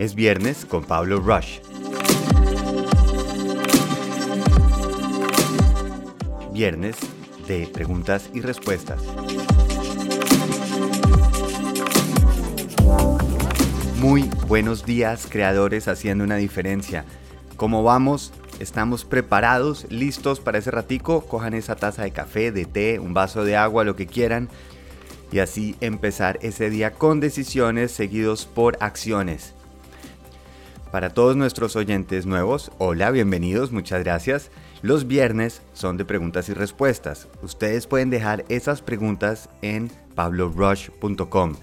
Es viernes con Pablo Rush. Viernes de preguntas y respuestas. Muy buenos días, creadores haciendo una diferencia. ¿Cómo vamos? ¿Estamos preparados, listos para ese ratico? Cojan esa taza de café, de té, un vaso de agua, lo que quieran. Y así empezar ese día con decisiones seguidos por acciones. Para todos nuestros oyentes nuevos, hola, bienvenidos, muchas gracias. Los viernes son de preguntas y respuestas. Ustedes pueden dejar esas preguntas en pablorush.com.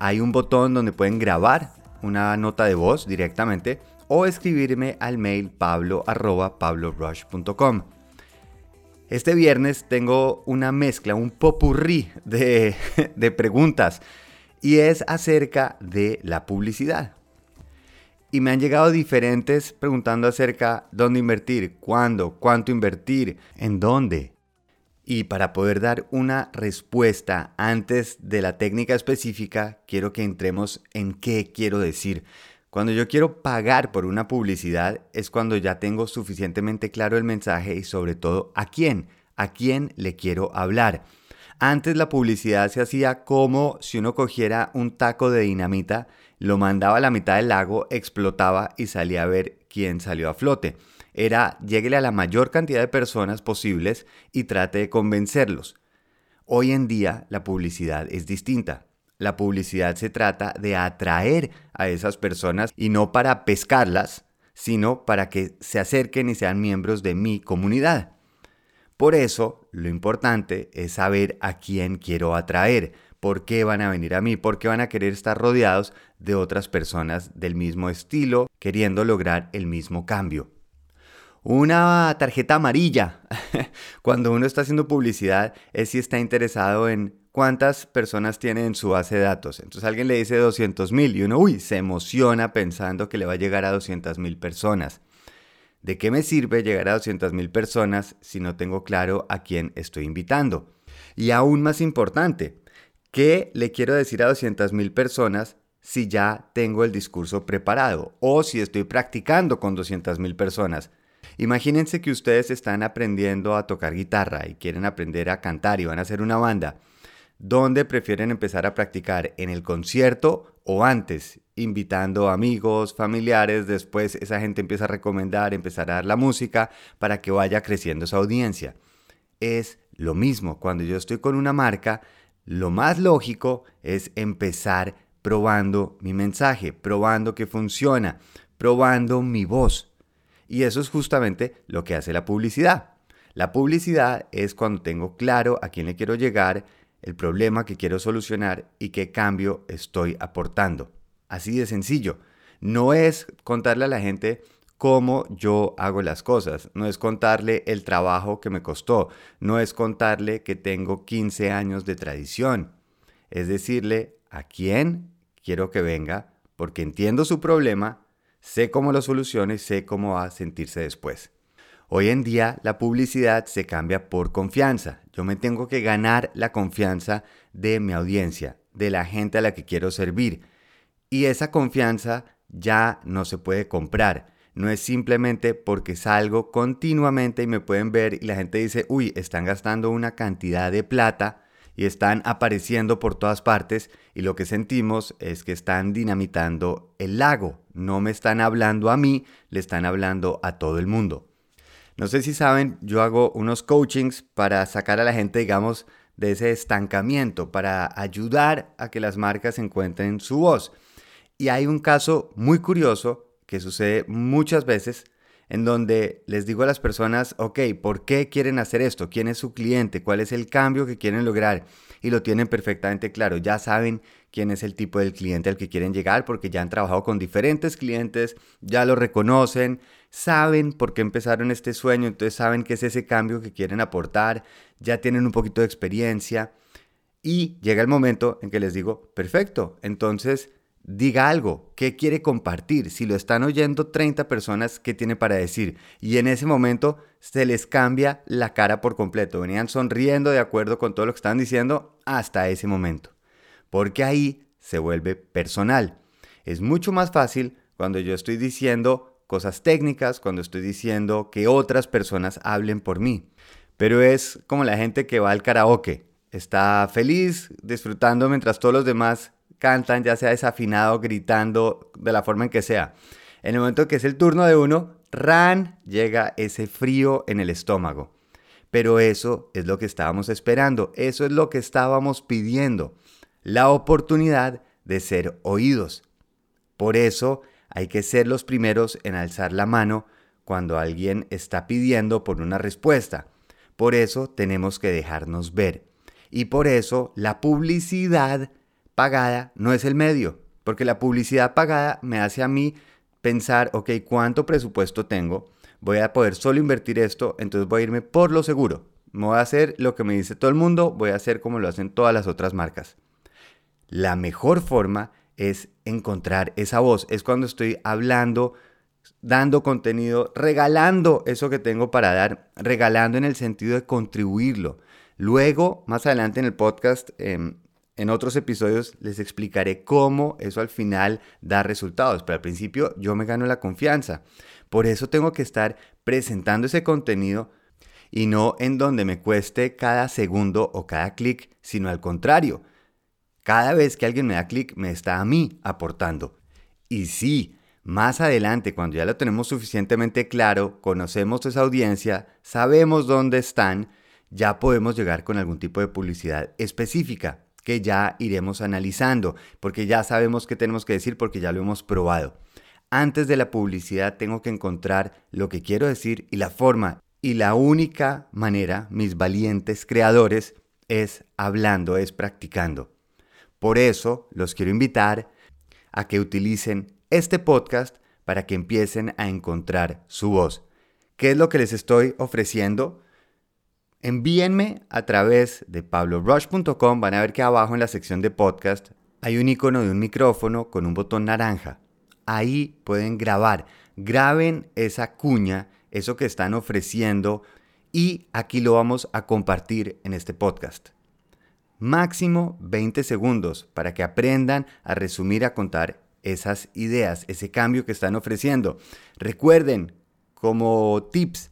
Hay un botón donde pueden grabar una nota de voz directamente o escribirme al mail pablo.pablorush.com. Este viernes tengo una mezcla, un popurrí de, de preguntas y es acerca de la publicidad y me han llegado diferentes preguntando acerca dónde invertir, cuándo, cuánto invertir, en dónde. Y para poder dar una respuesta antes de la técnica específica, quiero que entremos en qué quiero decir. Cuando yo quiero pagar por una publicidad es cuando ya tengo suficientemente claro el mensaje y sobre todo a quién, a quién le quiero hablar. Antes la publicidad se hacía como si uno cogiera un taco de dinamita lo mandaba a la mitad del lago, explotaba y salía a ver quién salió a flote. Era lléguele a la mayor cantidad de personas posibles y trate de convencerlos. Hoy en día la publicidad es distinta. La publicidad se trata de atraer a esas personas y no para pescarlas, sino para que se acerquen y sean miembros de mi comunidad. Por eso, lo importante es saber a quién quiero atraer, ¿Por qué van a venir a mí? ¿Por qué van a querer estar rodeados de otras personas del mismo estilo, queriendo lograr el mismo cambio? Una tarjeta amarilla, cuando uno está haciendo publicidad, es si está interesado en cuántas personas tiene en su base de datos. Entonces alguien le dice 200 mil y uno, uy, se emociona pensando que le va a llegar a 200 mil personas. ¿De qué me sirve llegar a 200 mil personas si no tengo claro a quién estoy invitando? Y aún más importante, ¿Qué le quiero decir a 200.000 personas si ya tengo el discurso preparado o si estoy practicando con 200.000 personas? Imagínense que ustedes están aprendiendo a tocar guitarra y quieren aprender a cantar y van a hacer una banda. ¿Dónde prefieren empezar a practicar? ¿En el concierto o antes? Invitando amigos, familiares, después esa gente empieza a recomendar, empezar a dar la música para que vaya creciendo esa audiencia. Es lo mismo cuando yo estoy con una marca, lo más lógico es empezar probando mi mensaje, probando que funciona, probando mi voz. Y eso es justamente lo que hace la publicidad. La publicidad es cuando tengo claro a quién le quiero llegar, el problema que quiero solucionar y qué cambio estoy aportando. Así de sencillo. No es contarle a la gente cómo yo hago las cosas. No es contarle el trabajo que me costó. No es contarle que tengo 15 años de tradición. Es decirle a quién quiero que venga porque entiendo su problema, sé cómo lo soluciona y sé cómo va a sentirse después. Hoy en día la publicidad se cambia por confianza. Yo me tengo que ganar la confianza de mi audiencia, de la gente a la que quiero servir. Y esa confianza ya no se puede comprar no es simplemente porque salgo continuamente y me pueden ver y la gente dice, uy, están gastando una cantidad de plata y están apareciendo por todas partes y lo que sentimos es que están dinamitando el lago. No me están hablando a mí, le están hablando a todo el mundo. No sé si saben, yo hago unos coachings para sacar a la gente, digamos, de ese estancamiento, para ayudar a que las marcas encuentren su voz. Y hay un caso muy curioso que sucede muchas veces en donde les digo a las personas, ok, ¿por qué quieren hacer esto? ¿Quién es su cliente? ¿Cuál es el cambio que quieren lograr? Y lo tienen perfectamente claro, ya saben quién es el tipo del cliente al que quieren llegar porque ya han trabajado con diferentes clientes, ya lo reconocen, saben por qué empezaron este sueño, entonces saben qué es ese cambio que quieren aportar, ya tienen un poquito de experiencia y llega el momento en que les digo, perfecto, entonces diga algo, qué quiere compartir. Si lo están oyendo 30 personas, ¿qué tiene para decir? Y en ese momento se les cambia la cara por completo. Venían sonriendo de acuerdo con todo lo que estaban diciendo hasta ese momento. Porque ahí se vuelve personal. Es mucho más fácil cuando yo estoy diciendo cosas técnicas, cuando estoy diciendo que otras personas hablen por mí. Pero es como la gente que va al karaoke. Está feliz, disfrutando mientras todos los demás cantan, ya sea desafinado, gritando, de la forma en que sea. En el momento que es el turno de uno, ran, llega ese frío en el estómago. Pero eso es lo que estábamos esperando, eso es lo que estábamos pidiendo, la oportunidad de ser oídos. Por eso hay que ser los primeros en alzar la mano cuando alguien está pidiendo por una respuesta. Por eso tenemos que dejarnos ver. Y por eso la publicidad pagada no es el medio, porque la publicidad pagada me hace a mí pensar, ok, ¿cuánto presupuesto tengo? Voy a poder solo invertir esto, entonces voy a irme por lo seguro. Voy a hacer lo que me dice todo el mundo, voy a hacer como lo hacen todas las otras marcas. La mejor forma es encontrar esa voz, es cuando estoy hablando, dando contenido, regalando eso que tengo para dar, regalando en el sentido de contribuirlo. Luego, más adelante en el podcast, em, en otros episodios les explicaré cómo eso al final da resultados, pero al principio yo me gano la confianza. Por eso tengo que estar presentando ese contenido y no en donde me cueste cada segundo o cada clic, sino al contrario. Cada vez que alguien me da clic, me está a mí aportando. Y sí, más adelante, cuando ya lo tenemos suficientemente claro, conocemos esa audiencia, sabemos dónde están, ya podemos llegar con algún tipo de publicidad específica que ya iremos analizando, porque ya sabemos qué tenemos que decir porque ya lo hemos probado. Antes de la publicidad tengo que encontrar lo que quiero decir y la forma. Y la única manera, mis valientes creadores, es hablando, es practicando. Por eso los quiero invitar a que utilicen este podcast para que empiecen a encontrar su voz. ¿Qué es lo que les estoy ofreciendo? Envíenme a través de pablorush.com, van a ver que abajo en la sección de podcast hay un icono de un micrófono con un botón naranja. Ahí pueden grabar. Graben esa cuña, eso que están ofreciendo y aquí lo vamos a compartir en este podcast. Máximo 20 segundos para que aprendan a resumir, a contar esas ideas, ese cambio que están ofreciendo. Recuerden, como tips,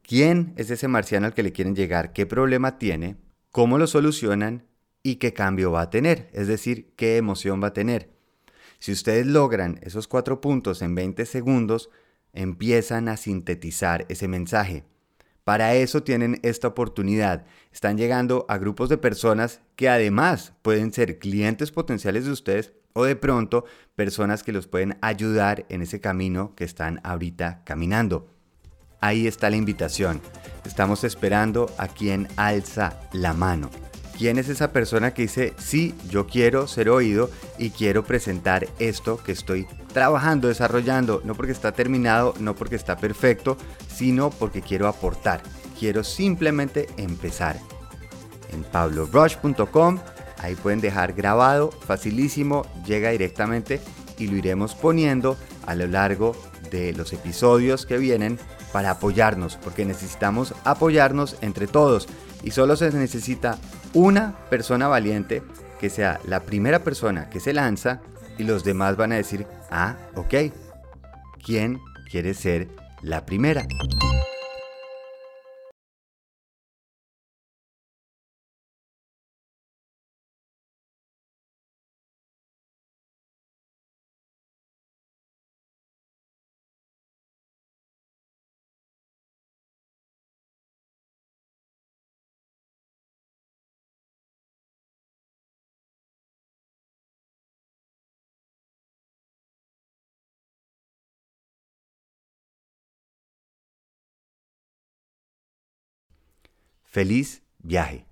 quién es ese marciano al que le quieren llegar, qué problema tiene, cómo lo solucionan y qué cambio va a tener, es decir, qué emoción va a tener. Si ustedes logran esos cuatro puntos en 20 segundos, empiezan a sintetizar ese mensaje. Para eso tienen esta oportunidad. Están llegando a grupos de personas que además pueden ser clientes potenciales de ustedes o de pronto personas que los pueden ayudar en ese camino que están ahorita caminando. Ahí está la invitación. Estamos esperando a quien alza la mano. ¿Quién es esa persona que dice, sí, yo quiero ser oído y quiero presentar esto que estoy trabajando, desarrollando, no porque está terminado, no porque está perfecto, sino porque quiero aportar, quiero simplemente empezar. En pablobrush.com, ahí pueden dejar grabado, facilísimo, llega directamente y lo iremos poniendo a lo largo de los episodios que vienen para apoyarnos, porque necesitamos apoyarnos entre todos y solo se necesita una persona valiente que sea la primera persona que se lanza y los demás van a decir, ah, ok, ¿quién quiere ser la primera? Feliz viaje.